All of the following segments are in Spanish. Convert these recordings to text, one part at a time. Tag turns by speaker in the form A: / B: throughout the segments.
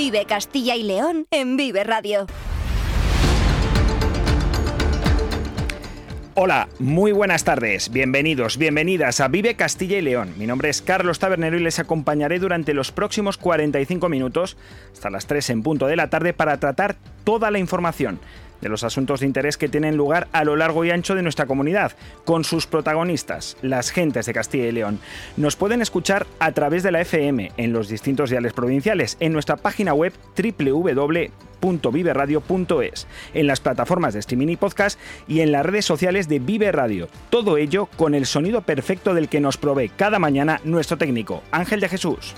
A: Vive Castilla y León en Vive Radio.
B: Hola, muy buenas tardes, bienvenidos, bienvenidas a Vive Castilla y León. Mi nombre es Carlos Tabernero y les acompañaré durante los próximos 45 minutos, hasta las 3 en punto de la tarde, para tratar toda la información de los asuntos de interés que tienen lugar a lo largo y ancho de nuestra comunidad, con sus protagonistas, las gentes de Castilla y León. Nos pueden escuchar a través de la FM en los distintos diales provinciales, en nuestra página web www.viveradio.es, en las plataformas de streaming y podcast y en las redes sociales de Vive Radio. Todo ello con el sonido perfecto del que nos provee cada mañana nuestro técnico, Ángel de Jesús.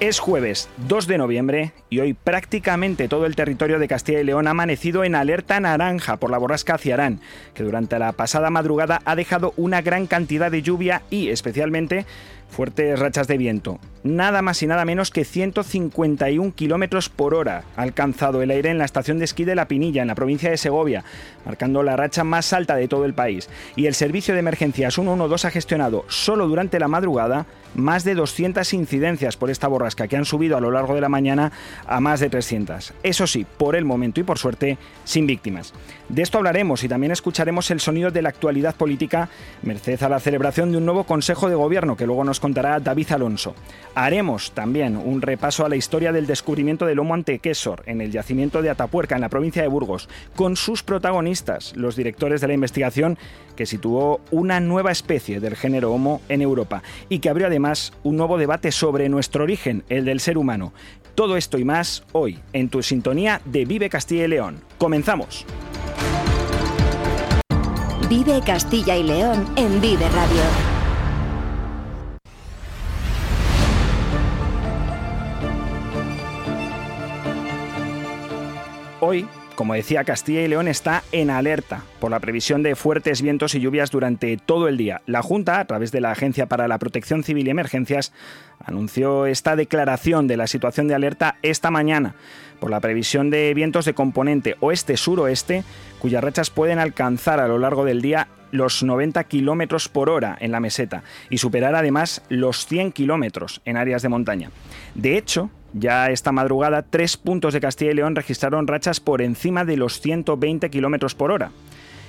B: Es jueves 2 de noviembre y hoy prácticamente todo el territorio de Castilla y León ha amanecido en alerta naranja por la borrasca Ciarán, que durante la pasada madrugada ha dejado una gran cantidad de lluvia y especialmente fuertes rachas de viento. Nada más y nada menos que 151 kilómetros por hora ha alcanzado el aire en la estación de esquí de La Pinilla, en la provincia de Segovia, marcando la racha más alta de todo el país. Y el servicio de emergencias 112 ha gestionado solo durante la madrugada más de 200 incidencias por esta borrasca que han subido a lo largo de la mañana a más de 300. Eso sí, por el momento y por suerte, sin víctimas. De esto hablaremos y también escucharemos el sonido de la actualidad política, merced a la celebración de un nuevo Consejo de Gobierno que luego nos contará David Alonso. Haremos también un repaso a la historia del descubrimiento del Homo antequesor en el yacimiento de Atapuerca, en la provincia de Burgos, con sus protagonistas, los directores de la investigación que situó una nueva especie del género Homo en Europa y que abrió además un nuevo debate sobre nuestro origen, el del ser humano. Todo esto y más hoy en tu sintonía de Vive Castilla y León. Comenzamos.
A: Vive Castilla y León en Vive Radio.
B: Hoy, como decía, Castilla y León está en alerta por la previsión de fuertes vientos y lluvias durante todo el día. La Junta, a través de la Agencia para la Protección Civil y Emergencias, anunció esta declaración de la situación de alerta esta mañana por la previsión de vientos de componente oeste-suroeste, cuyas rachas pueden alcanzar a lo largo del día los 90 kilómetros por hora en la meseta y superar además los 100 kilómetros en áreas de montaña. De hecho, ya esta madrugada, tres puntos de Castilla y León registraron rachas por encima de los 120 kilómetros por hora.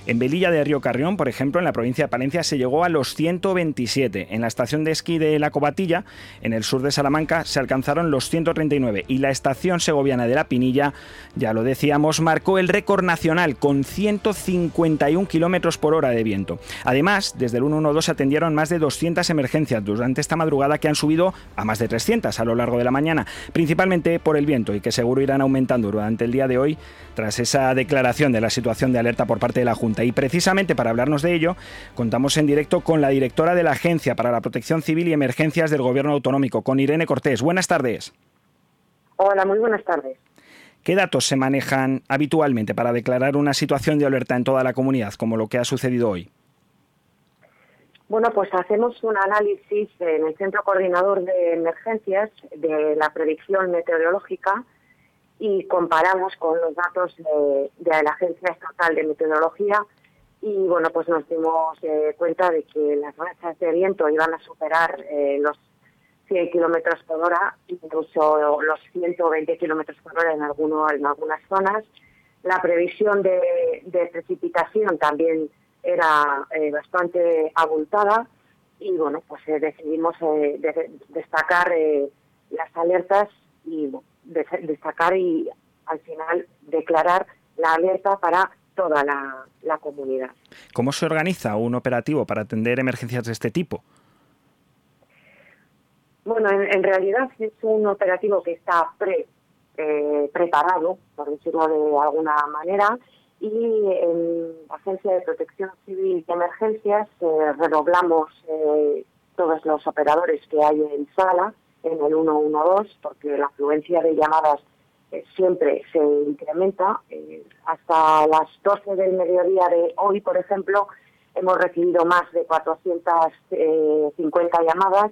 B: En Velilla de Río Carrión, por ejemplo, en la provincia de Palencia, se llegó a los 127. En la estación de esquí de La Cobatilla, en el sur de Salamanca, se alcanzaron los 139. Y la estación segoviana de La Pinilla, ya lo decíamos, marcó el récord nacional con 151 kilómetros por hora de viento. Además, desde el 112 se atendieron más de 200 emergencias durante esta madrugada que han subido a más de 300 a lo largo de la mañana, principalmente por el viento y que seguro irán aumentando durante el día de hoy tras esa declaración de la situación de alerta por parte de la Junta y precisamente para hablarnos de ello, contamos en directo con la directora de la Agencia para la Protección Civil y Emergencias del Gobierno Autonómico, con Irene Cortés. Buenas tardes.
C: Hola, muy buenas tardes.
B: ¿Qué datos se manejan habitualmente para declarar una situación de alerta en toda la comunidad, como lo que ha sucedido hoy?
C: Bueno, pues hacemos un análisis en el Centro Coordinador de Emergencias de la predicción meteorológica y comparamos con los datos de, la Agencia Estatal de Meteorología y bueno, pues nos dimos eh, cuenta de que las rachas de viento iban a superar eh, los 100 kilómetros por hora, incluso los 120 kilómetros por hora en, alguno, en algunas zonas. La previsión de, precipitación también era eh, bastante abultada y bueno, pues decidimos destacar las alertas y destacar y al final declarar la alerta para toda la, comunidad.
B: ¿Cómo se organiza un operativo para atender emergencias de este tipo?
C: Bueno, en, realidad es un operativo que está pre, eh, preparado, por decirlo de alguna manera, y en la Agencia de Protección Civil y Emergencias eh, redoblamos eh, todos los operadores que hay en sala en el 112 porque la afluencia de llamadas eh, siempre se incrementa. Eh, hasta las 12 del mediodía de hoy, por ejemplo, hemos recibido más de 450 eh, llamadas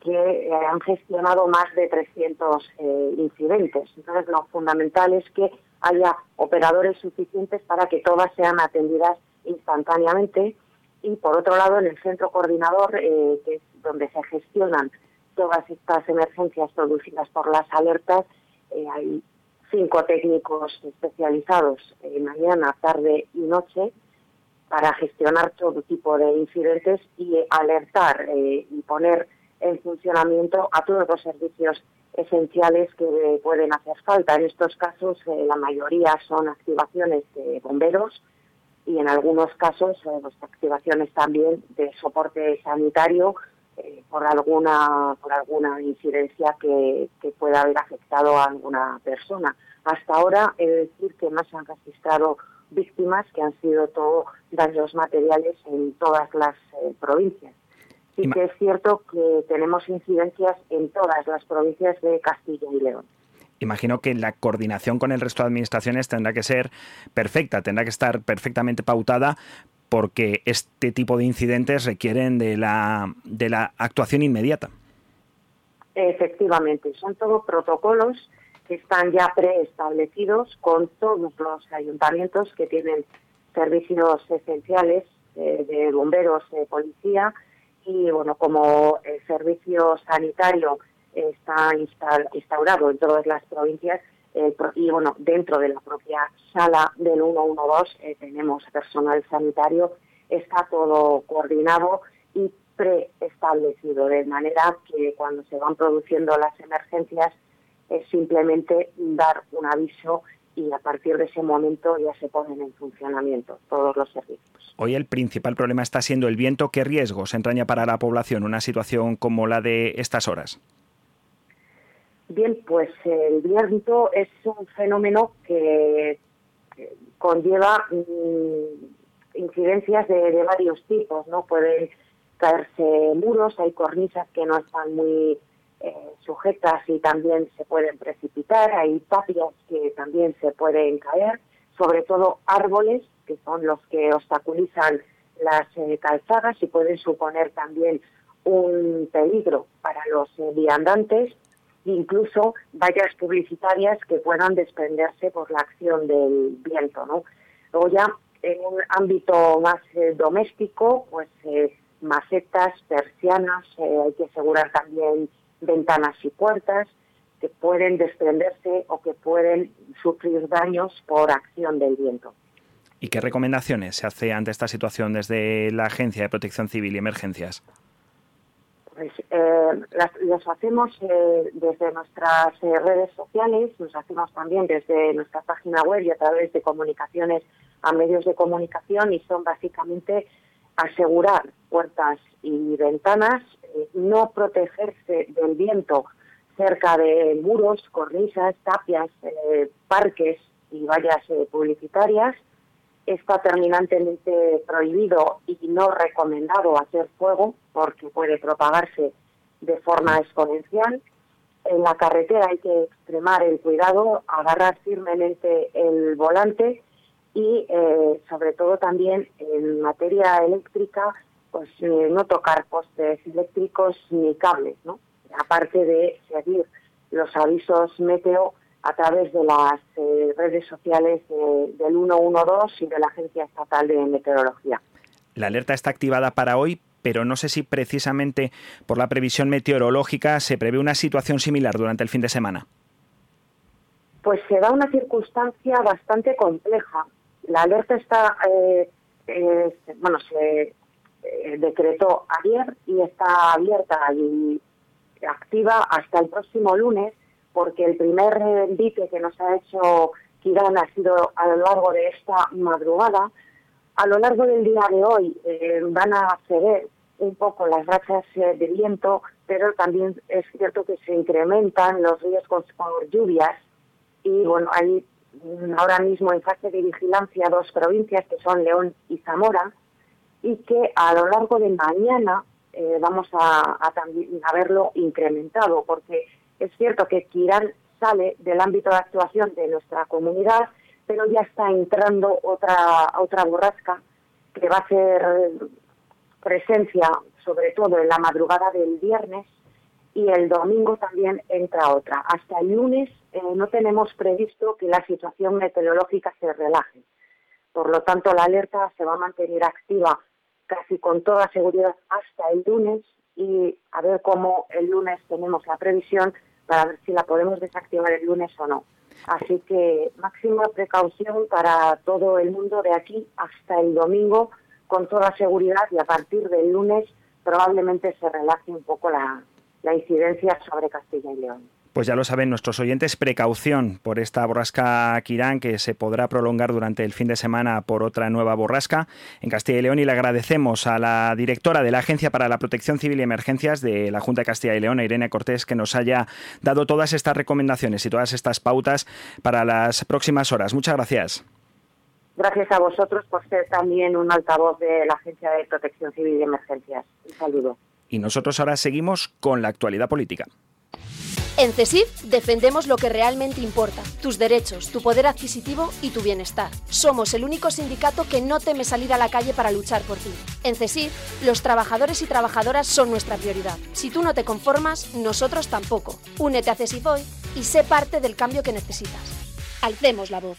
C: que han gestionado más de 300 incidentes. Entonces, lo fundamental es que haya operadores suficientes para que todas sean atendidas instantáneamente. Y, por otro lado, en el centro coordinador, que es donde se gestionan todas estas emergencias producidas por las alertas. Eh, hay cinco técnicos especializados eh, mañana, tarde y noche para gestionar todo tipo de incidentes y alertar y poner en funcionamiento a todos los servicios esenciales que pueden hacer falta. En estos casos, la mayoría son activaciones de bomberos, y en algunos casos eh, pues, activaciones también de soporte sanitario eh, por alguna por alguna incidencia que, pueda haber afectado a alguna persona. Hasta ahora he de decir que no se han registrado víctimas que han sido todo daños materiales en todas las eh, provincias. Sí que es cierto que tenemos incidencias en todas las provincias de Castilla y León
B: imagino que la coordinación con el resto de administraciones tendrá que ser perfecta, tendrá que estar perfectamente pautada porque este tipo de incidentes requieren de la, de la actuación inmediata.
C: Efectivamente, son todos protocolos que están ya preestablecidos con todos los ayuntamientos que tienen servicios esenciales eh, de bomberos, de policía y bueno, como el servicio sanitario está instaurado en todas las provincias y bueno, dentro de la propia sala del 112 eh, tenemos personal sanitario, está todo coordinado y preestablecido, de manera que cuando se van produciendo las emergencias es simplemente dar un aviso y a partir de ese momento ya se ponen en funcionamiento todos los servicios.
B: Hoy el principal problema está siendo el viento. ¿Qué riesgos entraña para la población una situación como la de estas horas?
C: Bien, pues el viento es un fenómeno que conlleva mm, incidencias de, varios tipos, ¿no? Pueden caerse muros, hay cornisas que no están muy eh, sujetas y también se pueden precipitar, hay tapias que también se pueden caer, sobre todo árboles, que son los que obstaculizan las eh, calzadas y pueden suponer también un peligro para los eh, viandantes incluso vallas publicitarias que puedan desprenderse por la acción del viento. ¿no? Luego ya en un ámbito más eh, doméstico, pues eh, macetas, persianas, eh, hay que asegurar también ventanas y puertas que pueden desprenderse o que pueden sufrir daños por acción del viento.
B: ¿Y qué recomendaciones se hace ante esta situación desde la Agencia de Protección Civil y Emergencias?
C: Pues eh, las, hacemos eh, desde nuestras eh, redes sociales, los hacemos también desde nuestra página web y a través de comunicaciones a medios de comunicación y son básicamente asegurar puertas y ventanas, no protegerse del viento cerca de muros, cornisas, tapias, parques y vallas publicitarias, está terminantemente prohibido y no recomendado hacer fuego porque puede propagarse de forma exponencial. En la carretera hay que extremar el cuidado, agarrar firmemente el volante y eh, sobre todo también en materia eléctrica, pues eh, no tocar postes eléctricos ni cables, ¿no? Aparte de seguir los avisos meteo a través de las eh, redes sociales del 112 y de la Agencia Estatal de Meteorología.
B: La alerta está activada para hoy, pero no sé si precisamente por la previsión meteorológica se prevé una situación similar durante el fin de semana.
C: Pues se da una circunstancia bastante compleja. La alerta está, eh, bueno, se eh, decretó ayer y está abierta y activa hasta el próximo lunes porque el primer envite que nos ha hecho Kirán ha sido a lo largo de esta madrugada. A lo largo del día de hoy eh, van a ceder un poco las rachas eh, de viento, pero también es cierto que se incrementan los riesgos por lluvias y bueno, hay ahora mismo en fase de vigilancia dos provincias que son León y Zamora y que a lo largo de mañana eh, vamos a, a, también a verlo incrementado porque es cierto que Kirán sale del ámbito de actuación de nuestra comunidad, pero ya está entrando otra, otra borrasca que va a ser presencia sobre todo en la madrugada del viernes y el domingo también entra otra. Hasta el lunes eh, no tenemos previsto que la situación meteorológica se relaje. Por lo tanto, la alerta se va a mantener activa casi con toda seguridad hasta el lunes y a ver cómo el lunes tenemos la previsión para ver si la podemos desactivar el lunes o no. Así que máxima precaución para todo el mundo de aquí hasta el domingo con toda seguridad y a partir del lunes probablemente se relaje un poco la, la incidencia sobre Castilla y León.
B: Pues ya lo saben nuestros oyentes, precaución por esta borrasca Quirán que se podrá prolongar durante el fin de semana por otra nueva borrasca en Castilla y León y le agradecemos a la directora de la Agencia para la Protección Civil y Emergencias de la Junta de Castilla y León, Irene Cortés, que nos haya dado todas estas recomendaciones y todas estas pautas para las próximas horas. Muchas gracias.
C: Gracias a vosotros por ser también un altavoz de la Agencia de Protección Civil y Emergencias. Un saludo.
B: Y nosotros ahora seguimos con la actualidad política.
D: En CESIF defendemos lo que realmente importa, tus derechos, tu poder adquisitivo y tu bienestar. Somos el único sindicato que no teme salir a la calle para luchar por ti. En CESIF, los trabajadores y trabajadoras son nuestra prioridad. Si tú no te conformas, nosotros tampoco. Únete a CESIF hoy y sé parte del cambio que necesitas. Alcemos la voz.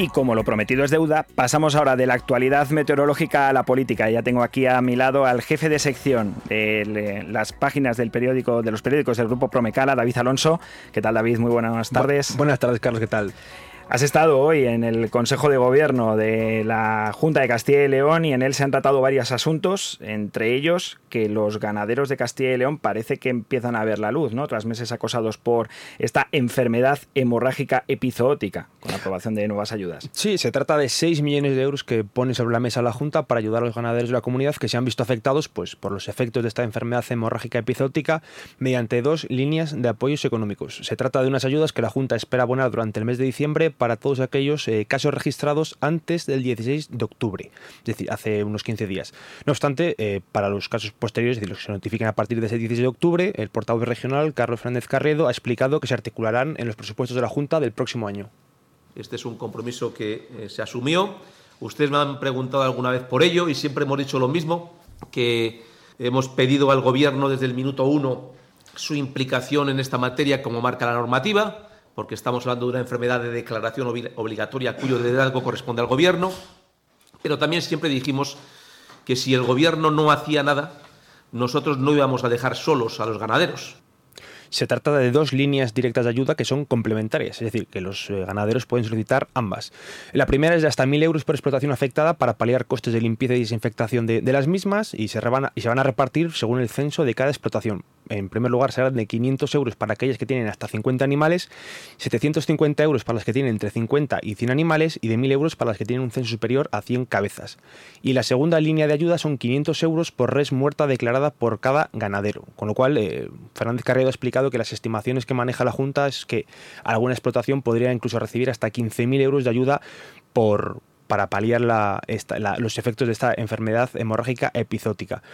B: Y como lo prometido es deuda, pasamos ahora de la actualidad meteorológica a la política. Ya tengo aquí a mi lado al jefe de sección de las páginas del periódico, de los periódicos del grupo Promecala, David Alonso. ¿Qué tal, David? Muy buenas tardes.
E: Bu- buenas tardes, Carlos, ¿qué tal?
B: Has estado hoy en el Consejo de Gobierno de la Junta de Castilla y León y en él se han tratado varios asuntos, entre ellos que los ganaderos de Castilla y León parece que empiezan a ver la luz, ¿no? Tras meses acosados por esta enfermedad hemorrágica epizootica, con la aprobación de nuevas ayudas.
E: Sí, se trata de 6 millones de euros que pone sobre la mesa la Junta para ayudar a los ganaderos de la comunidad que se han visto afectados pues, por los efectos de esta enfermedad hemorrágica epizootica mediante dos líneas de apoyos económicos. Se trata de unas ayudas que la Junta espera abonar durante el mes de diciembre para todos aquellos eh, casos registrados antes del 16 de octubre, es decir, hace unos 15 días. No obstante, eh, para los casos posteriores, es decir, los que se notifiquen a partir de ese 16 de octubre, el portavoz regional, Carlos Fernández Carredo, ha explicado que se articularán en los presupuestos de la Junta del próximo año.
F: Este es un compromiso que eh, se asumió. Ustedes me han preguntado alguna vez por ello y siempre hemos dicho lo mismo, que hemos pedido al Gobierno desde el minuto uno su implicación en esta materia como marca la normativa, porque estamos hablando de una enfermedad de declaración obli- obligatoria cuyo liderazgo corresponde al Gobierno. Pero también siempre dijimos que si el Gobierno no hacía nada, nosotros no íbamos a dejar solos a los ganaderos.
E: Se trata de dos líneas directas de ayuda que son complementarias, es decir, que los eh, ganaderos pueden solicitar ambas. La primera es de hasta 1.000 euros por explotación afectada para paliar costes de limpieza y desinfectación de, las mismas y se van a repartir según el censo de cada explotación. En primer lugar, serán de 500 euros para aquellas que tienen hasta 50 animales, 750 euros para las que tienen entre 50 y 100 animales y de 1.000 euros para las que tienen un censo superior a 100 cabezas. Y la segunda línea de ayuda son 500 euros por res muerta declarada por cada ganadero. Con lo cual, eh, Fernández Carrero ha explicado que las estimaciones que maneja la Junta es que alguna explotación podría incluso recibir hasta 15.000 euros de ayuda por para paliar los efectos de esta enfermedad hemorrágica epizótica.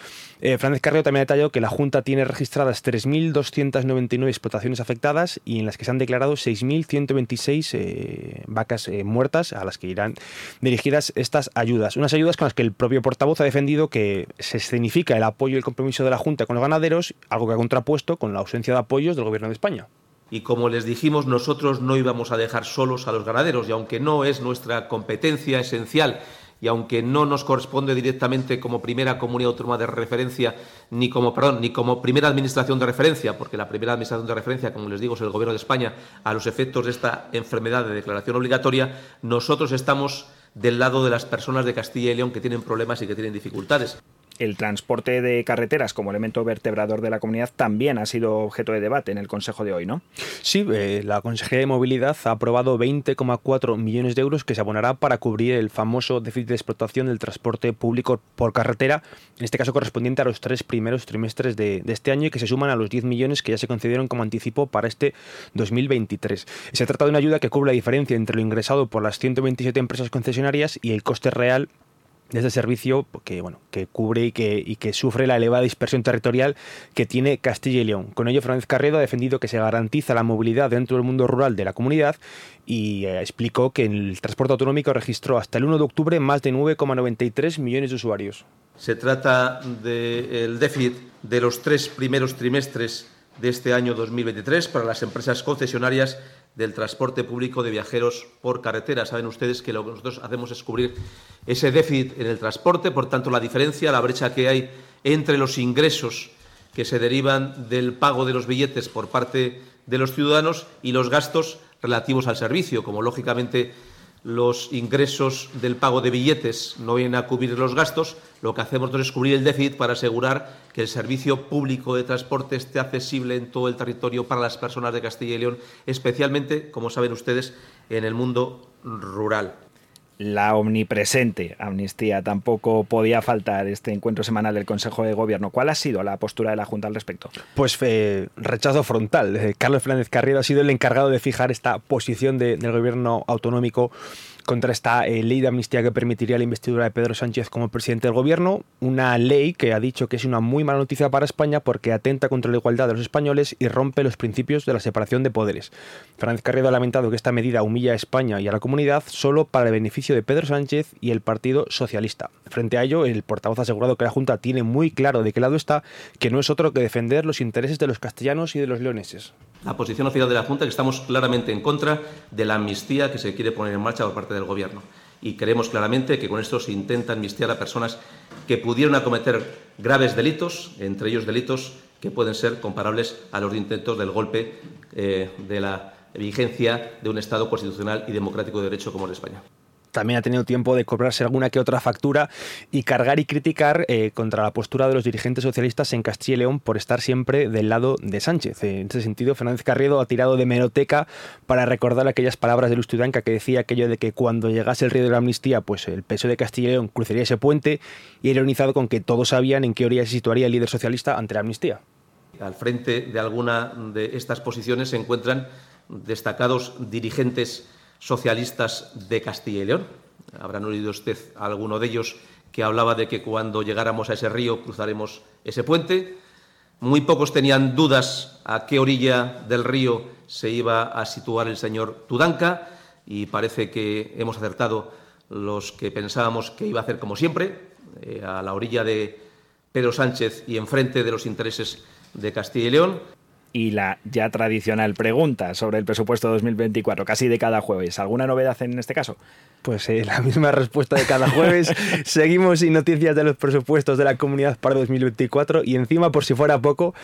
E: Eh, Carrero también ha detallado que la Junta tiene registradas 3.299 explotaciones afectadas y en las que se han declarado 6.126 eh, vacas eh, muertas a las que irán dirigidas estas ayudas. Unas ayudas con las que el propio portavoz ha defendido que se escenifica el apoyo y el compromiso de la Junta con los ganaderos, algo que ha contrapuesto con la ausencia de apoyos del Gobierno de España.
F: Y como les dijimos, nosotros no íbamos a dejar solos a los ganaderos, y aunque no es nuestra competencia esencial, y aunque no nos corresponde directamente como primera comunidad autónoma de referencia, ni como, perdón, ni como primera administración de referencia, porque la primera administración de referencia, como les digo, es el Gobierno de España, a los efectos de esta enfermedad de declaración obligatoria, nosotros estamos del lado de las personas de Castilla y León que tienen problemas y que tienen dificultades.
B: El transporte de carreteras como elemento vertebrador de la comunidad también ha sido objeto de debate en el Consejo de hoy, ¿no?
E: Sí, eh, la Consejería de Movilidad ha aprobado 20,4 millones de euros que se abonará para cubrir el famoso déficit de explotación del transporte público por carretera, en este caso correspondiente a los tres primeros trimestres de, de este año y que se suman a los 10 millones que ya se concedieron como anticipo para este 2023. Se trata de una ayuda que cubre la diferencia entre lo ingresado por las 127 empresas concesionarias y el coste real de este servicio que, bueno, que cubre y que, y que sufre la elevada dispersión territorial que tiene Castilla y León. Con ello, Fernández Carredo ha defendido que se garantiza la movilidad dentro del mundo rural de la comunidad y eh, explicó que el transporte autonómico registró hasta el 1 de octubre más de 9,93 millones de usuarios.
F: Se trata del déficit de los tres primeros trimestres de este año 2023 para las empresas concesionarias del transporte público de viajeros por carretera. Saben ustedes que lo que nosotros hacemos es cubrir ese déficit en el transporte, por tanto, la diferencia, la brecha que hay entre los ingresos que se derivan del pago de los billetes por parte de los ciudadanos y los gastos relativos al servicio, como lógicamente los ingresos del pago de billetes no vienen a cubrir los gastos, lo que hacemos es cubrir el déficit para asegurar que el servicio público de transporte esté accesible en todo el territorio para las personas de Castilla y León, especialmente, como saben ustedes, en el mundo rural
B: la omnipresente amnistía. Tampoco podía faltar este encuentro semanal del Consejo de Gobierno. ¿Cuál ha sido la postura de la Junta al respecto?
E: Pues eh, rechazo frontal. Eh, Carlos Fernández Carrero ha sido el encargado de fijar esta posición del Gobierno autonómico contra esta eh, ley de amnistía que permitiría la investidura de Pedro Sánchez como presidente del gobierno, una ley que ha dicho que es una muy mala noticia para España porque atenta contra la igualdad de los españoles y rompe los principios de la separación de poderes. Fernández Carrero ha lamentado que esta medida humilla a España y a la comunidad solo para el beneficio de Pedro Sánchez y el Partido Socialista. Frente a ello, el portavoz ha asegurado que la Junta tiene muy claro de qué lado está, que no es otro que defender los intereses de los castellanos y de los leoneses
F: la posición oficial de la Junta es que estamos claramente en contra de la amnistía que se quiere poner en marcha por parte del Gobierno. Y creemos claramente que con esto se intenta amnistiar a personas que pudieron acometer graves delitos, entre ellos delitos que pueden ser comparables a los intentos del golpe eh, de la vigencia de un Estado constitucional y democrático de derecho como el de España
E: también ha tenido tiempo de cobrarse alguna que otra factura y cargar y criticar eh, contra la postura de los dirigentes socialistas en Castilla y León por estar siempre del lado de Sánchez. En ese sentido, Fernández Carriedo ha tirado de meroteca para recordar aquellas palabras de Luz que decía aquello de que cuando llegase el río de la amnistía, pues el peso de Castilla y León cruzaría ese puente y ironizado con que todos sabían en qué orilla se situaría el líder socialista ante la amnistía.
F: Al frente de alguna de estas posiciones se encuentran destacados dirigentes socialistas de Castilla y León. Habrán oído usted a alguno de ellos que hablaba de que cuando llegáramos a ese río cruzaremos ese puente. Muy pocos tenían dudas a qué orilla del río se iba a situar el señor Tudanca y parece que hemos acertado los que pensábamos que iba a hacer como siempre, eh, a la orilla de Pedro Sánchez y enfrente de los intereses de Castilla y León
B: y la ya tradicional pregunta sobre el presupuesto 2024, casi de cada jueves. ¿Alguna novedad en este caso?
E: Pues eh, la misma respuesta de cada jueves. Seguimos sin noticias de los presupuestos de la comunidad para 2024 y encima, por si fuera poco,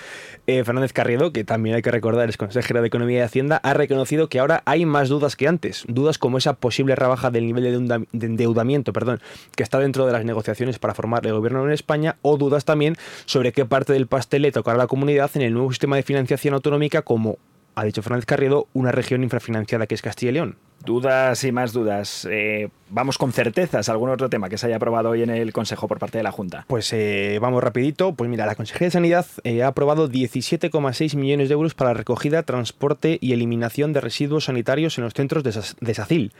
E: eh, Fernández Carriedo, que también hay que recordar es consejero de Economía y Hacienda, ha reconocido que ahora hay más dudas que antes. Dudas como esa posible rebaja del nivel de endeudamiento perdón, que está dentro de las negociaciones para formar el gobierno en España o dudas también sobre qué parte del pastel le tocará a la comunidad en el nuevo sistema de financiación autonómica como ha dicho Fernández Carriedo, una región infrafinanciada que es Castilla y León.
B: Dudas y más dudas. Eh, vamos con certezas. ¿Algún otro tema que se haya aprobado hoy en el Consejo por parte de la Junta?
E: Pues eh, vamos rapidito. Pues mira, la Consejería de Sanidad eh, ha aprobado 17,6 millones de euros para recogida, transporte y eliminación de residuos sanitarios en los centros de, SACIL.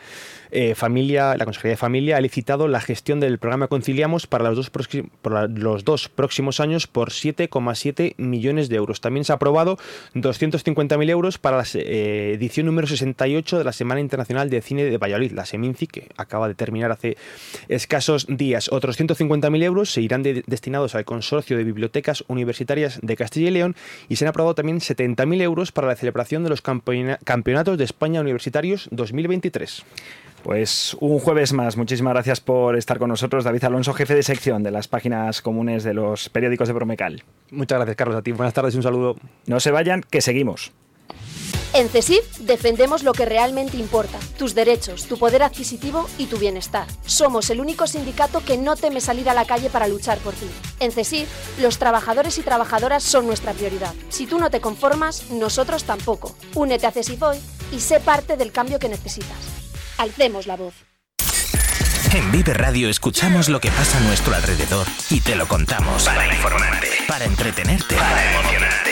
E: familia, la Consejería de Familia ha licitado la gestión del programa Conciliamos para los dos, para los dos próximos años por 7,7 millones de euros. También se ha aprobado 250.000 euros para la edición número 68 de la Semana Internacional de Cine de Valladolid, la Seminci, que acaba de terminar hace escasos días. Otros 150.000 euros se irán destinados al Consorcio de Bibliotecas Universitarias de Castilla y León y se han aprobado también 70.000 euros para la celebración de los Campeonatos de España Universitarios 2023.
B: Pues un jueves más. Muchísimas gracias por estar con nosotros, David Alonso, jefe de sección de las páginas comunes de los periódicos de Bromecal.
E: Muchas gracias, Carlos. A ti. Buenas tardes y un saludo.
B: No se vayan, que seguimos.
D: En CESIF defendemos lo que realmente importa, tus derechos, tu poder adquisitivo y tu bienestar. Somos el único sindicato que no teme salir a la calle para luchar por ti. En CESIF, los trabajadores y trabajadoras son nuestra prioridad. Si tú no te conformas, nosotros tampoco. Únete a CESIF hoy y sé parte del cambio que necesitas. Alcemos la voz.
G: En Vive Radio escuchamos lo que pasa a nuestro alrededor y te lo contamos. Para informarte, para entretenerte, para emocionarte.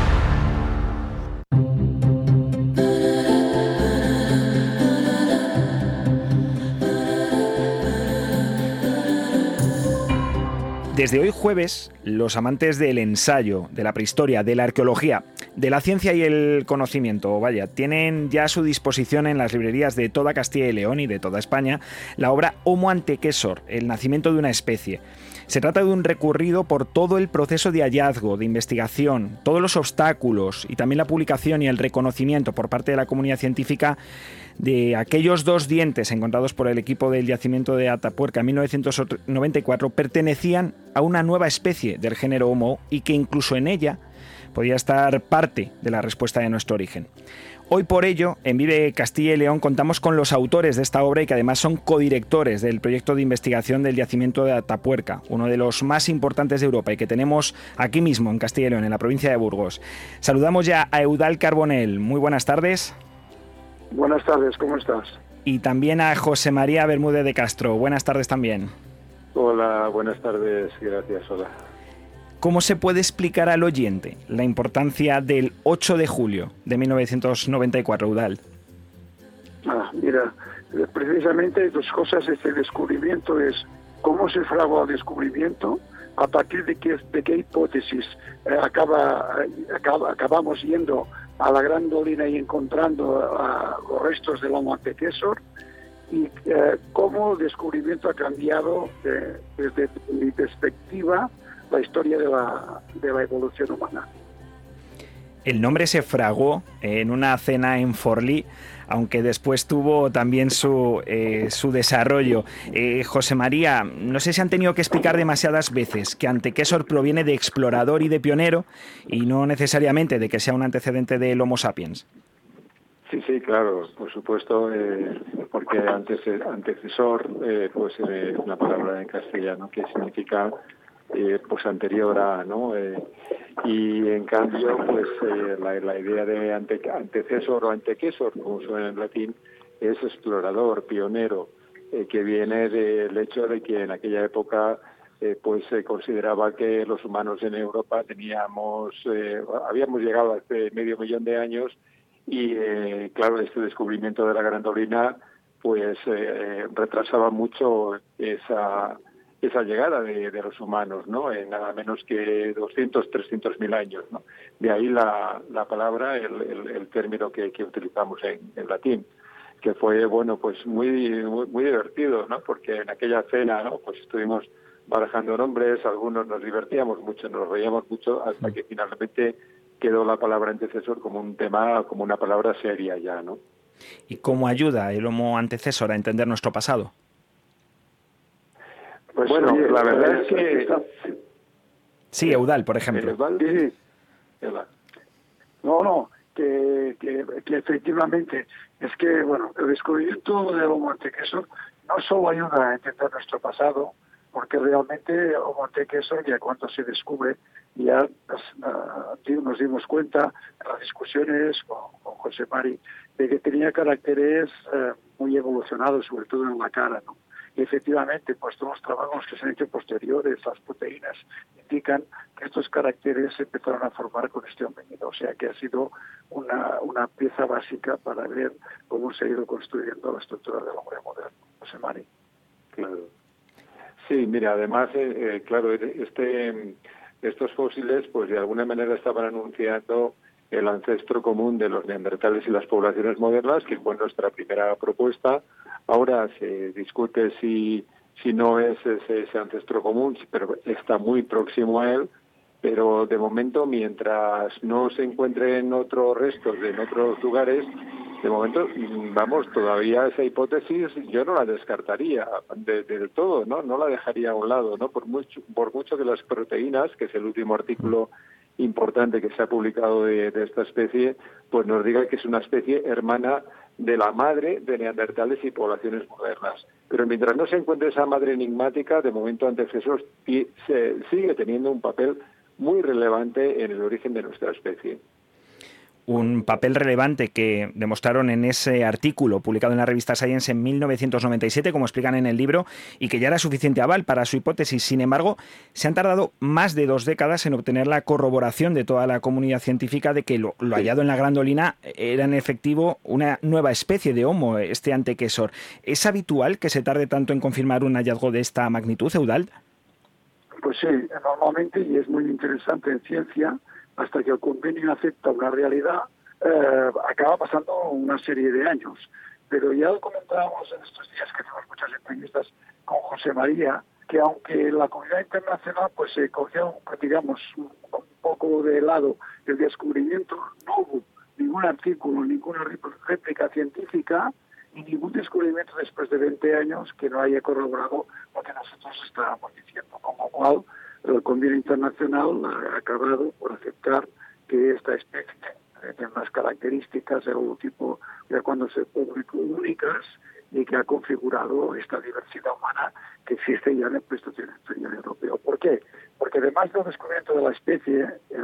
B: Desde hoy jueves, los amantes del ensayo, de la prehistoria, de la arqueología, de la ciencia y el conocimiento, vaya, tienen ya a su disposición en las librerías de toda Castilla y León y de toda España la obra Homo antequesor, el nacimiento de una especie. Se trata de un recurrido por todo el proceso de hallazgo, de investigación, todos los obstáculos y también la publicación y el reconocimiento por parte de la comunidad científica de aquellos dos dientes encontrados por el equipo del yacimiento de Atapuerca en 1994 pertenecían a una nueva especie del género Homo y que incluso en ella podía estar parte de la respuesta de nuestro origen. Hoy por ello, en Vive Castilla y León contamos con los autores de esta obra y que además son codirectores del proyecto de investigación del yacimiento de Atapuerca, uno de los más importantes de Europa y que tenemos aquí mismo en Castilla y León, en la provincia de Burgos. Saludamos ya a Eudal Carbonel. Muy buenas tardes.
H: Buenas tardes, ¿cómo estás?
B: Y también a José María Bermúdez de Castro. Buenas tardes también.
H: Hola, buenas tardes, gracias, hola.
B: ¿Cómo se puede explicar al oyente la importancia del 8 de julio de 1994, Udal?
H: Ah, mira, precisamente dos cosas, este descubrimiento es cómo se fraguó el descubrimiento, a partir de qué, de qué hipótesis eh, acaba, acaba, acabamos yendo a la Gran Dolina y encontrando los restos del Homo antecesor y eh, cómo el descubrimiento ha cambiado desde mi perspectiva la historia de la, de la evolución humana.
B: El nombre se fragó en una cena en Forlí aunque después tuvo también su, eh, su desarrollo. Eh, José María, no sé si han tenido que explicar demasiadas veces que Antequesor proviene de explorador y de pionero y no necesariamente de que sea un antecedente del Homo sapiens.
H: Sí, sí, claro, por supuesto, eh, porque antecesor pues, es una palabra en castellano que significa pues anterior a, ¿no? y en cambio pues eh, la, idea de ante, antecesor o antequesor como suena en latín es explorador pionero eh, que viene del hecho de que en aquella época eh, pues se consideraba que los humanos en Europa teníamos habíamos llegado hace medio millón de años y claro este descubrimiento de la grandolina pues retrasaba mucho esa esa llegada de, los humanos, ¿no? En nada menos que 200, 300 mil años, ¿no? De ahí la, la palabra, el, el, término que, que utilizamos en, latín, que fue, bueno, pues muy, muy, divertido, ¿no? Porque en aquella cena, ¿no? Pues estuvimos barajando nombres, algunos nos divertíamos mucho, nos reíamos mucho, hasta que finalmente quedó la palabra antecesor como un tema, como una palabra seria ya, ¿no?
B: ¿Y cómo ayuda el Homo antecesor a entender nuestro pasado?
H: Pues bueno, la verdad es que...
B: Sí, Eudal, por ejemplo.
H: No, no, que, que, efectivamente es que, bueno, el descubrimiento del Homo antequesor no solo ayuda a entender nuestro pasado, porque realmente Homo antequesor ya cuando se descubre, ya nos, nos dimos cuenta en las discusiones con, José Mari de que tenía caracteres eh, muy evolucionados, sobre todo en la cara, ¿no? Y efectivamente, pues todos los trabajos que se han hecho posteriores, las proteínas, indican que estos caracteres se empezaron a formar con este homínido. O sea que ha sido una, una pieza básica para ver cómo se ha ido construyendo la estructura del hombre moderno. José Mari.
I: Sí, mira, además, eh, eh, claro, este, estos fósiles, pues de alguna manera estaban anunciando el ancestro común de los neandertales y las poblaciones modernas, que fue nuestra primera propuesta. Ahora se discute si si no es ese, ancestro común, pero está muy próximo a él, pero de momento, mientras no se encuentren otros restos en otros lugares, de momento, vamos, todavía esa hipótesis yo no la descartaría del todo, ¿no? No la dejaría a un lado, ¿no? Por mucho, por mucho que las proteínas, que es el último artículo importante que se ha publicado de, esta especie, pues nos diga que es una especie hermana de la madre de neandertales y poblaciones modernas. Pero mientras no se encuentre esa madre enigmática, de momento antecesos sigue teniendo un papel muy relevante en el origen de nuestra especie
B: un papel relevante que demostraron en ese artículo publicado en la revista Science en 1997, como explican en el libro, y que ya era suficiente aval para su hipótesis. Sin embargo, se han tardado más de dos décadas en obtener la corroboración de toda la comunidad científica de que lo, hallado en la grandolina era en efectivo una nueva especie de Homo, este antequesor. ¿Es habitual que se tarde tanto en confirmar un hallazgo de esta magnitud, Eudald?
H: Pues sí, normalmente, y es muy interesante en ciencia, hasta que el convenio acepta una realidad, eh, acaba pasando una serie de años. Pero ya lo comentábamos en estos días que hacemos muchas entrevistas con José María, que aunque la comunidad internacional pues se cogió, digamos, un, poco de lado el descubrimiento, no hubo ningún artículo, ninguna réplica científica y ningún descubrimiento después de 20 años que no haya corroborado lo que nosotros estábamos diciendo, como cual el convenio internacional ha acabado por aceptar que esta especie tiene unas características de algún tipo de cuando se publicó únicas y que ha configurado esta diversidad humana que existe ya en el Pleistoceno europeo. ¿Por qué? Porque además del descubrimiento de la especie, eh,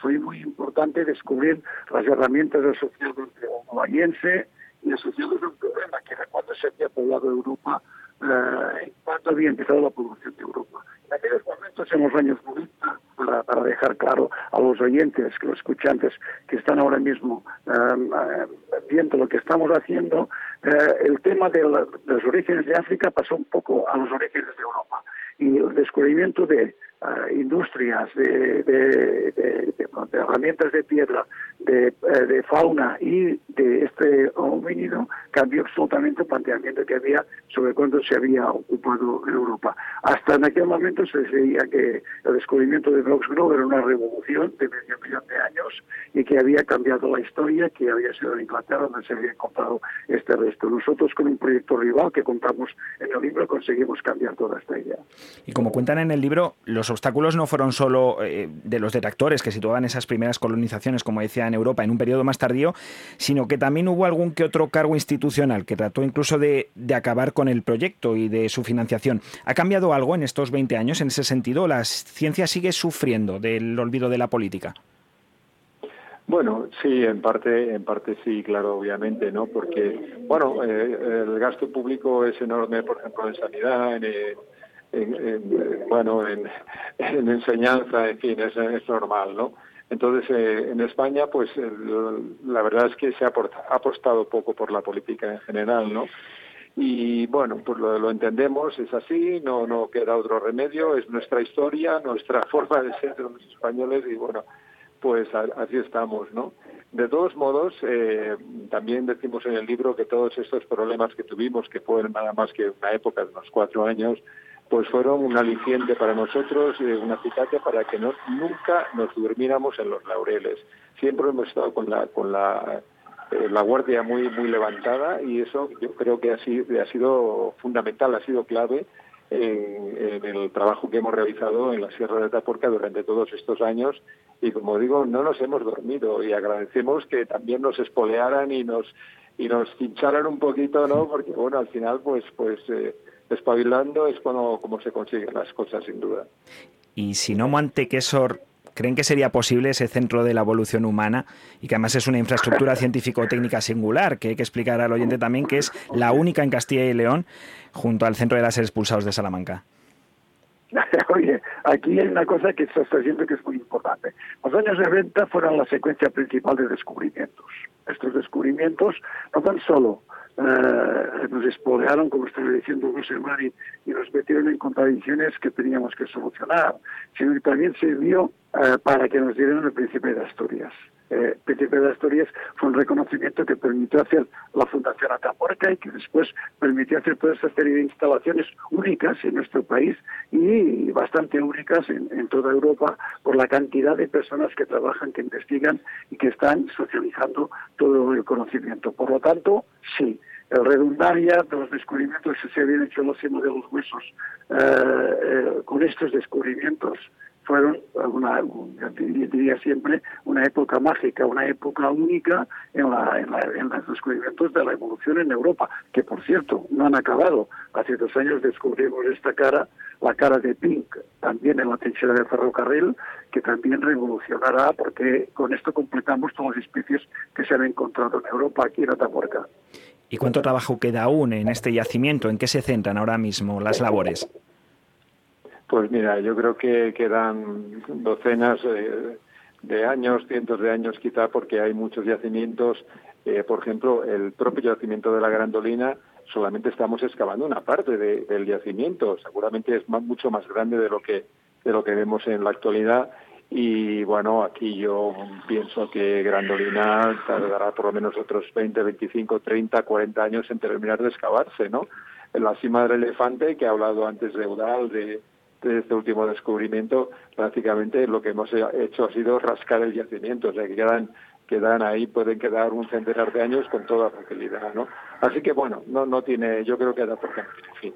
H: fue muy importante descubrir las herramientas asociadas de Homo y asociadas a un problema que era cuando se había poblado Europa, eh, cuando había empezado la población de Europa en aquellos momentos, en los años 90, para, para, dejar claro a los oyentes, los escuchantes que están ahora mismo em, em, viendo lo que estamos haciendo, eh, el tema de, los orígenes de África pasó un poco a los orígenes de Europa. Y el descubrimiento de uh, industrias, de, de, de, herramientas de piedra, eh, de, fauna y de este homínido cambió absolutamente el planteamiento que había sobre cuándo se había ocupado en Europa. Hasta en aquel momento se decía que el descubrimiento de Brox Grove era una revolución de medio millón de años y que había cambiado la historia, que había sido en Inglaterra donde se había encontrado este resto. Nosotros con un proyecto rival que contamos en el libro conseguimos cambiar toda esta idea.
B: Y como cuentan en el libro, los obstáculos no fueron solo eh, de los detractores que situaban esas primeras colonizaciones, como decía, en Europa en un periodo más tardío, sino que también hubo algún que otro cargo institucional que trató incluso de, acabar con el proyecto y de su financiación. ¿Ha cambiado algo en estos 20 años en ese sentido? ¿La ciencia sigue sufriendo del olvido de la política?
I: Bueno, sí, en parte, en parte sí, claro, obviamente, ¿no? Porque, bueno, eh, el gasto público es enorme, por ejemplo, en sanidad, en, en, bueno, en, enseñanza, en fin, es, normal, ¿no? Entonces, eh, en España, pues la verdad es que se ha, apostado poco por la política en general, ¿no? Y bueno, pues lo, entendemos, es así, no, no queda otro remedio, es nuestra historia, nuestra forma de ser de los españoles y bueno, pues así estamos, ¿no? De todos modos, eh, también decimos en el libro que todos estos problemas que tuvimos, que fueron nada más que una época de unos cuatro años, pues fueron un aliciente para nosotros y un acicate para que no, nunca nos durmiéramos en los laureles. Siempre hemos estado con la, con la, eh, la guardia muy, muy levantada y eso yo creo que ha sido, ha sido fundamental, ha sido clave en, el trabajo que hemos realizado en la Sierra de Taporca durante todos estos años y como digo, no nos hemos dormido y agradecemos que también nos espolearan y nos y nos un poquito, ¿no? Porque bueno, al final pues pues eh, espabilando es cuando como se consiguen las cosas, sin duda.
B: Y si no Montequesor ¿Creen que sería posible ese centro de la evolución humana y que además es una infraestructura científico-técnica singular, que hay que explicar al oyente también que es la única en Castilla y León junto al Centro de Láser Expulsados de Salamanca?
H: Oye, aquí hay una cosa que se está diciendo que es muy importante. Los años de venta fueron la secuencia principal de descubrimientos. Estos descubrimientos no tan solo eh, nos espolearon, como estaba diciendo José Mari, y nos metieron en contradicciones que teníamos que solucionar, sino que también sirvió eh, para que nos dieran el príncipe de Asturias. Eh, Príncipe de Asturias fue un reconocimiento que permitió hacer la Fundación Atapuerca y que después permitió hacer toda esa serie de instalaciones únicas en nuestro país y bastante únicas en, toda Europa por la cantidad de personas que trabajan, que investigan y que están socializando todo el conocimiento. Por lo tanto, sí, el redundaria de los descubrimientos que se habían hecho en los de los huesos eh, eh, con estos descubrimientos fueron una, diría siempre, una época mágica, una época única en, la, los descubrimientos de la evolución en Europa, que por cierto no han acabado. Hace dos años descubrimos esta cara, la cara de Pink, también en la trinchera de ferrocarril, que también revolucionará porque con esto completamos todas las especies que se han encontrado en Europa, aquí en Atapuerca.
B: ¿Y cuánto trabajo queda aún en este yacimiento? ¿En qué se centran ahora mismo las labores?
J: Pues mira, yo creo que quedan docenas de años, cientos de años quizá, porque hay muchos yacimientos. Eh, por ejemplo, el propio yacimiento de la Grandolina, solamente estamos excavando una parte del yacimiento. Seguramente es mucho más grande de lo que de lo que vemos en la actualidad. Y bueno, aquí yo pienso que Grandolina tardará por lo menos otros 20, 25, 30, 40 años en terminar de excavarse, ¿no? La cima del elefante, que ha hablado antes de Udal, de, de este último descubrimiento, prácticamente lo que hemos hecho ha sido rascar el yacimiento, o sea que quedan quedan ahí, pueden quedar un centenar de años con toda facilidad, ¿no? Así que bueno, no no tiene, yo creo que da no tiene fin.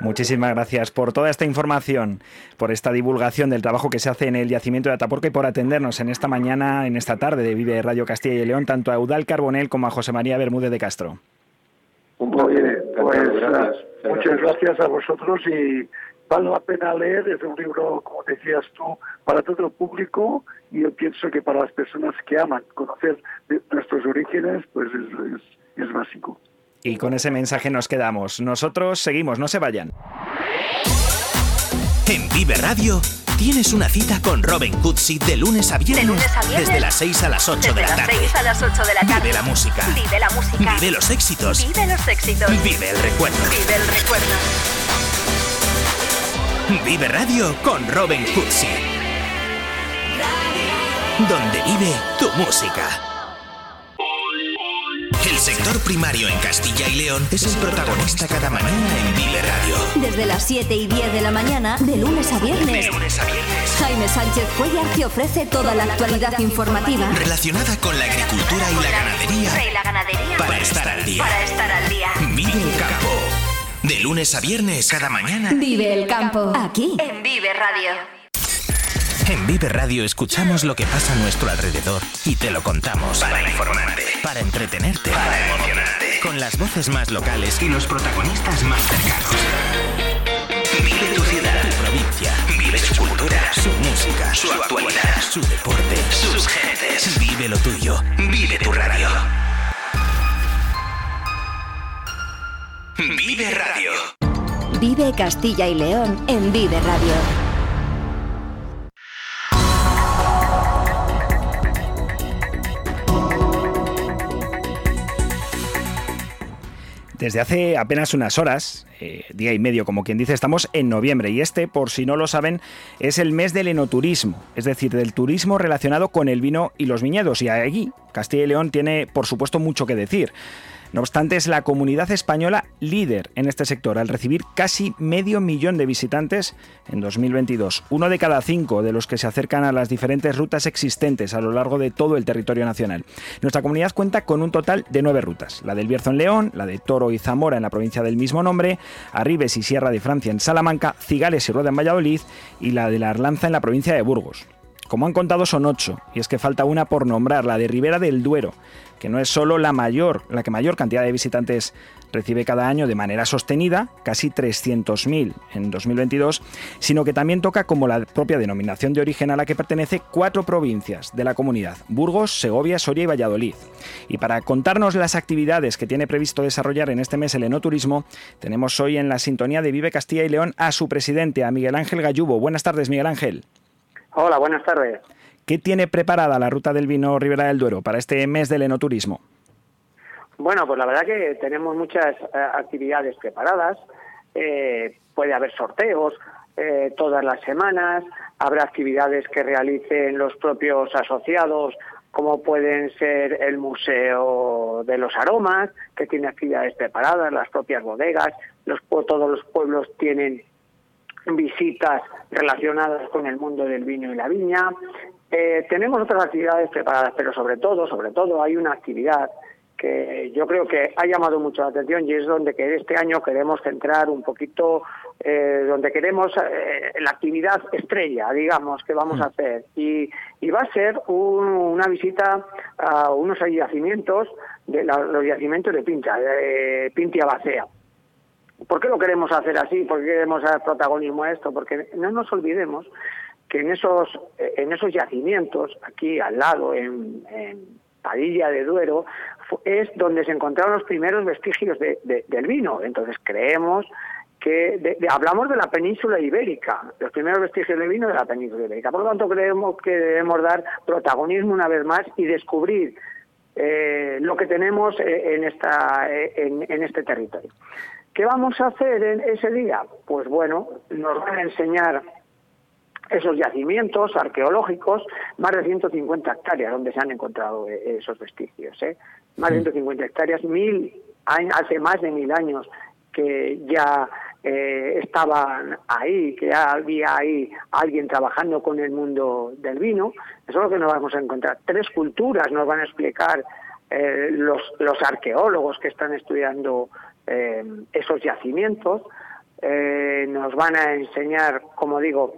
B: Muchísimas gracias por toda esta información, por esta divulgación del trabajo que se hace en el yacimiento de Ataporca y por atendernos en esta mañana, en esta tarde de Vive Radio Castilla y León, tanto a Eudal Carbonel como a José María Bermúdez de Castro.
H: Muy bien, pues, muchas gracias a vosotros y vale la pena leer, es un libro, como decías tú, para todo el público y yo pienso que para las personas que aman conocer nuestros orígenes, pues es, básico.
B: Y con ese mensaje nos quedamos. Nosotros seguimos, no se vayan.
G: En Vive Radio tienes una cita con Robin Cootsy de lunes a viernes. Desde las 6 a las 8 de la tarde.
A: a las 8 de la tarde.
G: Vive la música.
A: Vive la música.
G: Vive los éxitos.
A: Vive los éxitos.
G: Vive el recuerdo.
A: Vive el recuerdo.
G: Vive Radio con Robin Cootsy. Donde vive tu música. El sector primario en Castilla y León es el protagonista cada mañana en Vive Radio.
A: Desde las 7 y 10 de la mañana, de lunes a viernes.
G: De lunes a viernes.
A: Jaime Sánchez Cuellar te ofrece toda la actualidad informativa
G: relacionada con la agricultura y la ganadería.
A: Y la ganadería.
G: Para estar al día.
A: Para estar al día.
G: Vive el campo. De lunes a viernes, cada mañana.
A: Vive el campo. Aquí, en Vive Radio.
G: En Vive Radio escuchamos lo que pasa a nuestro alrededor y te lo contamos. Para informarte, para entretenerte, para emocionarte. Con las voces más locales y los protagonistas más cercanos. Vive tu ciudad, tu provincia. Vive su cultura, su música, su actualidad, su deporte, sus gentes. Vive lo tuyo. Vive tu radio. Vive Radio.
A: Vive Castilla y León en Vive Radio.
B: Desde hace apenas unas horas, eh, día y medio como quien dice, estamos en noviembre y este, por si no lo saben, es el mes del enoturismo, es decir, del turismo relacionado con el vino y los viñedos. Y allí Castilla y León tiene, por supuesto, mucho que decir. No obstante, es la comunidad española líder en este sector, al recibir casi medio millón de visitantes en 2022, uno de cada cinco de los que se acercan a las diferentes rutas existentes a lo largo de todo el territorio nacional. Nuestra comunidad cuenta con un total de nueve rutas, la del Bierzo en León, la de Toro y Zamora en la provincia del mismo nombre, Arribes y Sierra de Francia en Salamanca, Cigales y Rueda en Valladolid y la de la Arlanza en la provincia de Burgos. Como han contado son ocho, y es que falta una por nombrar, la de Ribera del Duero, que no es solo la mayor, la que mayor cantidad de visitantes recibe cada año de manera sostenida, casi 300.000 en 2022, sino que también toca como la propia denominación de origen a la que pertenece cuatro provincias de la comunidad, Burgos, Segovia, Soria y Valladolid. Y para contarnos las actividades que tiene previsto desarrollar en este mes el enoturismo, tenemos hoy en la sintonía de Vive Castilla y León a su presidente, a Miguel Ángel Gallubo. Buenas tardes, Miguel Ángel.
K: Hola, buenas tardes.
B: ¿Qué tiene preparada la ruta del vino Ribera del Duero para este mes del enoturismo?
K: Bueno, pues la verdad que tenemos muchas eh, actividades preparadas. Eh, puede haber sorteos eh, todas las semanas. Habrá actividades que realicen los propios asociados como pueden ser el Museo de los Aromas, que tiene actividades preparadas, las propias bodegas, los, todos los pueblos tienen visitas relacionadas con el mundo del vino y la viña. Eh, tenemos otras actividades preparadas, pero sobre todo, sobre todo hay una actividad que yo creo que ha llamado mucho la atención y es donde que este año queremos centrar un poquito, eh, donde queremos eh, la actividad estrella, digamos, que vamos a mm. hacer. Y, y va a ser una visita a unos yacimientos, de los yacimientos de Pinta, de Pintia Bacea. ¿Por qué lo queremos hacer así? ¿Por qué queremos dar protagonismo a esto? Porque no nos olvidemos que en esos, en esos yacimientos, aquí al lado, en, Padilla de Duero, es donde se encontraron los primeros vestigios del vino. Entonces creemos que hablamos de la península ibérica, los primeros vestigios del vino de la península ibérica. Por lo tanto, creemos que debemos dar protagonismo una vez más y descubrir eh, lo que tenemos eh, en, esta, eh, en este territorio. ¿Qué vamos a hacer en ese día? Pues bueno, nos van a enseñar esos yacimientos arqueológicos, más de 150 hectáreas donde se han encontrado eh, esos vestigios. ¿eh? Más de 150 hectáreas, mil, hace más de mil años que ya eh, estaban ahí, que ya había ahí alguien trabajando con el mundo del vino. Eso es lo que nos vamos a encontrar. Tres culturas nos van a explicar los, los arqueólogos que están estudiando esos yacimientos. nos van a enseñar, como digo,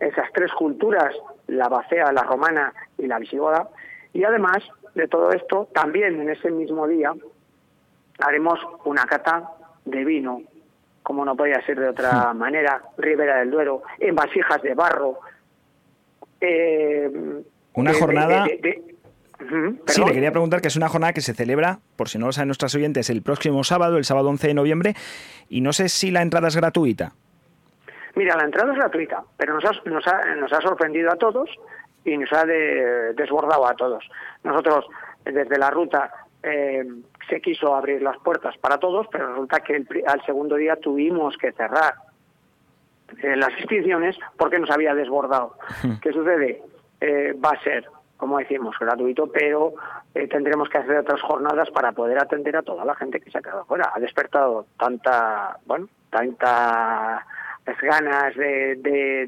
K: esas tres culturas, la bacea, la romana y la visigoda. Y además de todo esto, también en ese mismo día haremos una cata de vino, como no podía ser de otra manera, Ribera del Duero, en vasijas de barro.
B: Eh, una jornada... sí, le quería preguntar que es una jornada que se celebra, por si no lo saben nuestras oyentes, el próximo sábado, el sábado 11 de noviembre, y no sé si la entrada es gratuita.
K: Mira, la entrada es gratuita, pero nos ha, nos ha, nos ha sorprendido a todos y nos ha desbordado a todos. Nosotros, desde la ruta, eh, se quiso abrir las puertas para todos, pero resulta que al segundo día tuvimos que cerrar eh, las inscripciones porque nos había desbordado. ¿Qué sucede? Eh, va a ser, como decimos, gratuito, pero tendremos que hacer otras jornadas para poder atender a toda la gente que se ha quedado fuera. Ha despertado tanta, bueno, tanta ganas de,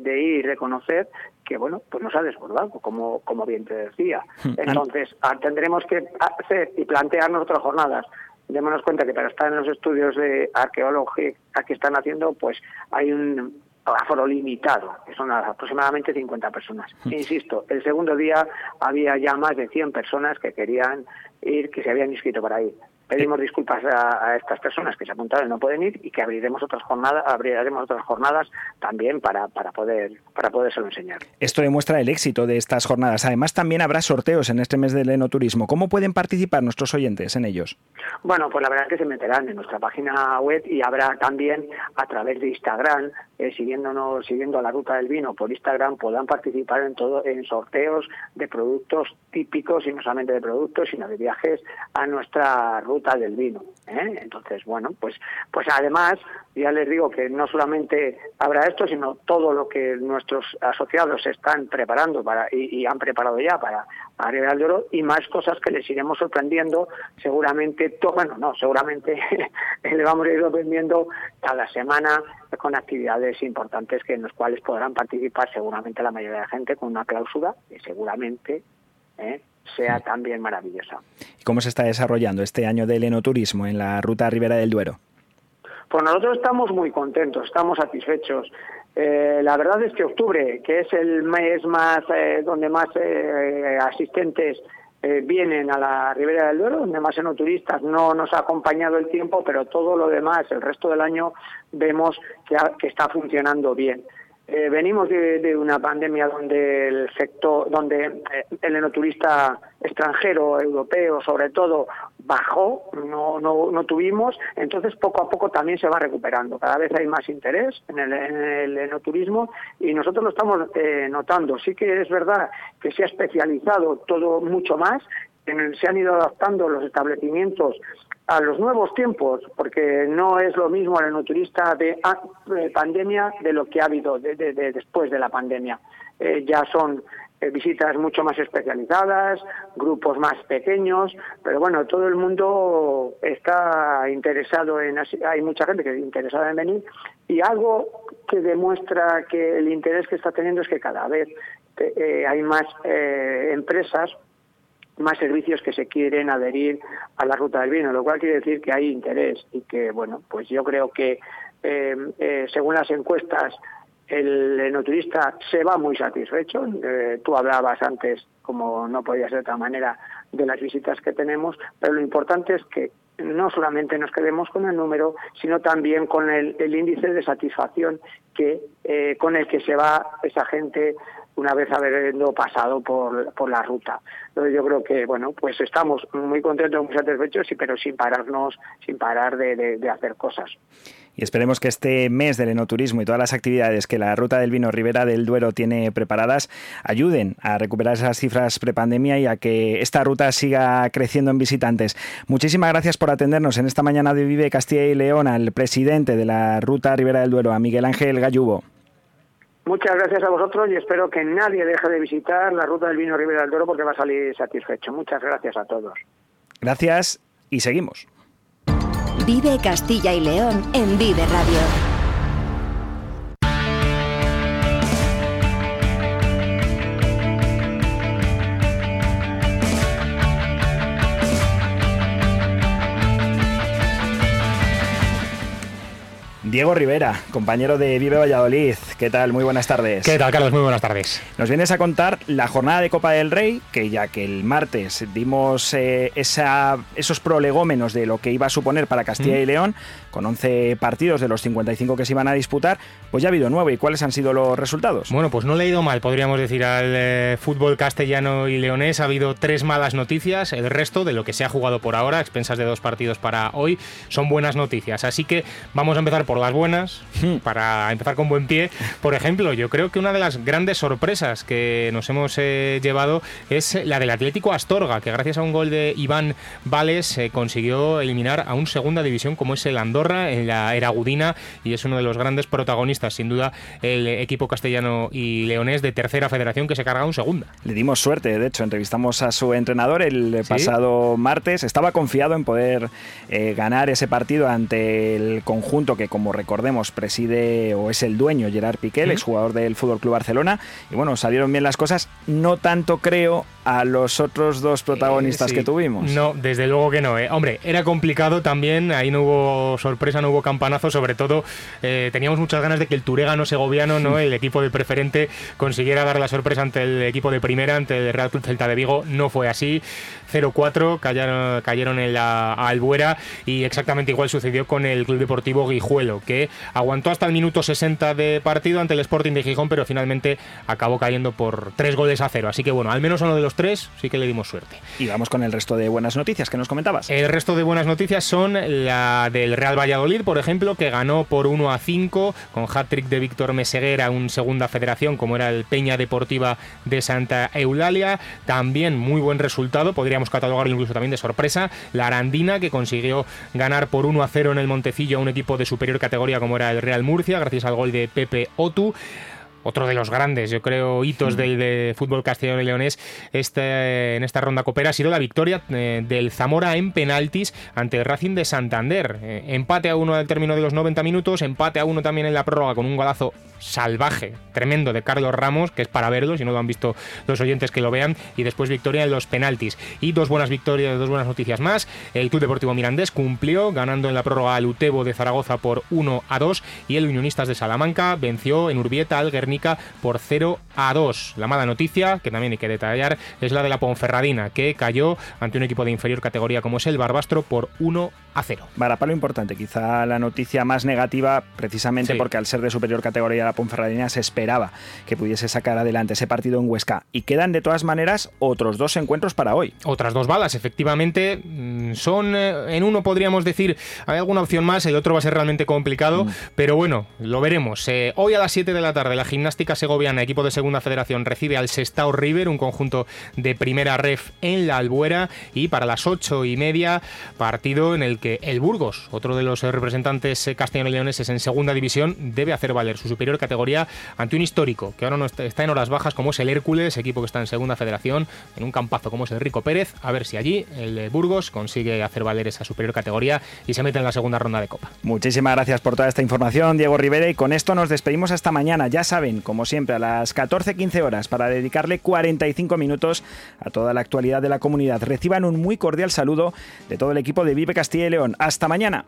K: de, ir, de conocer, que bueno, pues nos ha desbordado, como, como bien te decía. Hmm. Entonces, ah, tendremos que hacer y plantearnos otras jornadas. Démonos cuenta que para estar en los estudios de arqueología que están haciendo, pues hay un aforo limitado, que son aproximadamente 50 personas. Hmm. Insisto, el segundo día había ya más de 100 personas que querían ir, que se habían inscrito para ir. Pedimos disculpas a, estas personas que se apuntaron y no pueden ir y que abriremos otras jornadas, abriremos otras jornadas también para, para poder para podérselo enseñar.
B: Esto demuestra el éxito de estas jornadas. Además, también habrá sorteos en este mes del enoturismo. ¿Cómo pueden participar nuestros oyentes en ellos?
K: Bueno, pues la verdad es que se meterán en nuestra página web y habrá también a través de Instagram, eh, siguiéndonos, siguiendo la ruta del vino por Instagram, puedan participar en todo, en sorteos de productos típicos y no solamente de productos, sino de viajes a nuestra ruta del vino. ¿eh? Entonces, bueno, pues, pues además, ya les digo que no solamente habrá esto, sino todo lo que nuestros asociados están preparando para y, han preparado ya para Arriba de Oro y más cosas que les iremos sorprendiendo seguramente, to, bueno, no, seguramente le vamos a ir sorprendiendo cada semana con actividades importantes que en las cuales podrán participar seguramente la mayoría de la gente con una cláusula y seguramente ¿eh? Sea también maravillosa.
B: ¿Y cómo se está desarrollando este año del enoturismo en la ruta Ribera del Duero?
K: Pues nosotros estamos muy contentos, estamos satisfechos. Eh, la verdad es que octubre, que es el mes más eh, donde más eh, asistentes vienen a la Ribera del Duero, donde más enoturistas, no nos ha acompañado el tiempo, pero todo lo demás, el resto del año, vemos que está funcionando bien. Eh, venimos de, una pandemia donde el sector, donde eh, el enoturista extranjero, europeo, sobre todo, bajó, no, no, no, tuvimos, entonces poco a poco también se va recuperando. Cada vez hay más interés en el, en el enoturismo y nosotros lo estamos eh, notando. Sí que es verdad que se ha especializado todo mucho más, se han ido adaptando los establecimientos a los nuevos tiempos, porque no es lo mismo el enoturista de, pandemia de lo que ha habido de, después de la pandemia. Eh, ya son eh, visitas mucho más especializadas, grupos más pequeños, pero bueno, todo el mundo está interesado en, hay mucha gente que está interesada en venir y algo que demuestra que el interés que está teniendo es que cada vez eh, hay más eh, empresas más servicios que se quieren adherir a la ruta del vino, lo cual quiere decir que hay interés y que, bueno, pues yo creo que según las encuestas el enoturista se va muy satisfecho. Eh, tú hablabas antes, como no podía ser de otra manera, de las visitas que tenemos, pero lo importante es que no solamente nos quedemos con el número, sino también con el, índice de satisfacción que eh, con el que se va esa gente una vez habiendo pasado por, por la ruta. Entonces yo creo que, bueno, pues estamos muy contentos, muy satisfechos, pero sin pararnos, sin parar de, hacer cosas.
B: Y esperemos que este mes del enoturismo y todas las actividades que la Ruta del Vino Ribera del Duero tiene preparadas ayuden a recuperar esas cifras prepandemia y a que esta ruta siga creciendo en visitantes. Muchísimas gracias por atendernos en esta mañana de Vive Castilla y León al presidente de la Ruta Ribera del Duero, a Miguel Ángel Gallubo.
K: Muchas gracias a vosotros y espero que nadie deje de visitar la ruta del vino Ribera del Duero porque va a salir satisfecho. Muchas gracias a todos.
B: Gracias y seguimos.
A: Vive Castilla y León en Vive Radio.
B: Diego Rivera, compañero de Vive Valladolid. ¿Qué tal? Muy buenas tardes.
L: ¿Qué tal, Carlos? Muy buenas tardes.
B: Nos vienes a contar la jornada de Copa del Rey, que ya que el martes dimos eh, esa, esos prolegómenos de lo que iba a suponer para Castilla y León, con 11 partidos de los 55 que se iban a disputar, pues ya ha habido nueve. ¿Y cuáles han sido los resultados?
L: Bueno, pues no le he ido mal, podríamos decir, al eh, fútbol castellano y leonés. Ha habido tres malas noticias. El resto de lo que se ha jugado por ahora, expensas de dos partidos para hoy, son buenas noticias. Así que vamos a empezar por las buenas, hmm. para empezar con buen pie. Por ejemplo, yo creo que una de las grandes sorpresas que nos hemos eh, llevado es la del Atlético Astorga, que gracias a un gol de Iván Vales eh, consiguió eliminar a un segunda división como es el Andorra en la era Gudina y es uno de los grandes protagonistas, sin duda, el equipo castellano y leonés de tercera federación que se carga un segunda.
B: Le dimos suerte, de hecho, entrevistamos a su entrenador el pasado martes, estaba confiado en poder eh, ganar ese partido ante el conjunto que, como recordemos, preside o es el dueño Gerard Piqué, el exjugador del Fútbol Club Barcelona. Y bueno, salieron bien las cosas, no tanto creo a los otros dos protagonistas que tuvimos.
L: No, desde luego que no. ¿eh? Hombre, era complicado también, ahí no hubo sorpresa, no hubo campanazo, sobre todo eh, teníamos muchas ganas de que el Turégano segoviano, ¿no? el equipo de preferente, consiguiera dar la sorpresa ante el equipo de primera, ante el Real Club Celta de Vigo. No fue así. 0-4, cayeron, cayeron en la Albuera y exactamente igual sucedió con el Club Deportivo Guijuelo, que aguantó hasta el minuto 60 de partido ante el Sporting de Gijón, pero finalmente acabó cayendo por tres goles a cero. Así que bueno, al menos uno de los tres sí que le dimos suerte.
B: Y vamos con el resto de buenas noticias que nos comentabas.
L: El resto de buenas noticias son la del Real Valladolid, por ejemplo, que ganó por 1 a 5 con hat-trick de Víctor Meseguera, un segunda federación como era el Peña Deportiva de Santa Eulalia. También muy buen resultado, podríamos catalogarlo incluso también de sorpresa. La Arandina, que consiguió ganar por 1 a 0 en el Montecillo a un equipo de superior categoría como era el Real Murcia, gracias al gol de Pepe Otu otro de los grandes, yo creo, hitos mm. del fútbol castellano y leonés este, en esta ronda copera ha sido la victoria eh, del Zamora en penaltis ante el Racing de Santander. Eh, empate a uno al término de los 90 minutos, empate a uno también en la prórroga con un golazo salvaje, tremendo de Carlos Ramos, que es para verlo, si no lo han visto los oyentes que lo vean, y después victoria en los penaltis. Y dos buenas victorias, dos buenas noticias más. El Club Deportivo Mirandés cumplió ganando en la prórroga al Utebo de Zaragoza por 1 a 2 y el Unionistas de Salamanca venció en Urbieta al Guernica por 0 a 2. La mala noticia, que también hay que detallar, es la de la Ponferradina, que cayó ante un equipo de inferior categoría como es el Barbastro por 1 a 0.
B: Para palo importante, quizá la noticia más negativa, precisamente porque al ser de superior categoría la Ponferradina se esperaba que pudiese sacar adelante ese partido en Huesca. Y quedan de todas maneras otros dos encuentros para hoy.
L: Otras dos balas, efectivamente. Mm, son, eh, en uno podríamos decir, hay alguna opción más, el otro va a ser realmente complicado, mm. pero bueno, lo veremos. Eh, hoy a las 7 de la tarde la gimnástica segoviana, equipo de segunda federación, recibe al Sestao River, un conjunto de primera ref en la Albuera, y para las 8 y media, partido en el que el Burgos, otro de los representantes castellano-leoneses en segunda división, debe hacer valer su superior categoría ante un histórico que ahora no está en horas bajas como es el Hércules, equipo que está en segunda federación, en un campazo como es el Rico Pérez, a ver si allí el Burgos consigue hacer valer esa superior categoría y se mete en la segunda ronda de Copa.
B: Muchísimas gracias por toda esta información, Diego Rivera, y con esto nos despedimos hasta mañana. Ya saben, como siempre, a las 14-15 horas para dedicarle 45 minutos a toda la actualidad de la comunidad. Reciban un muy cordial saludo de todo el equipo de Vive Castilla León. Hasta mañana.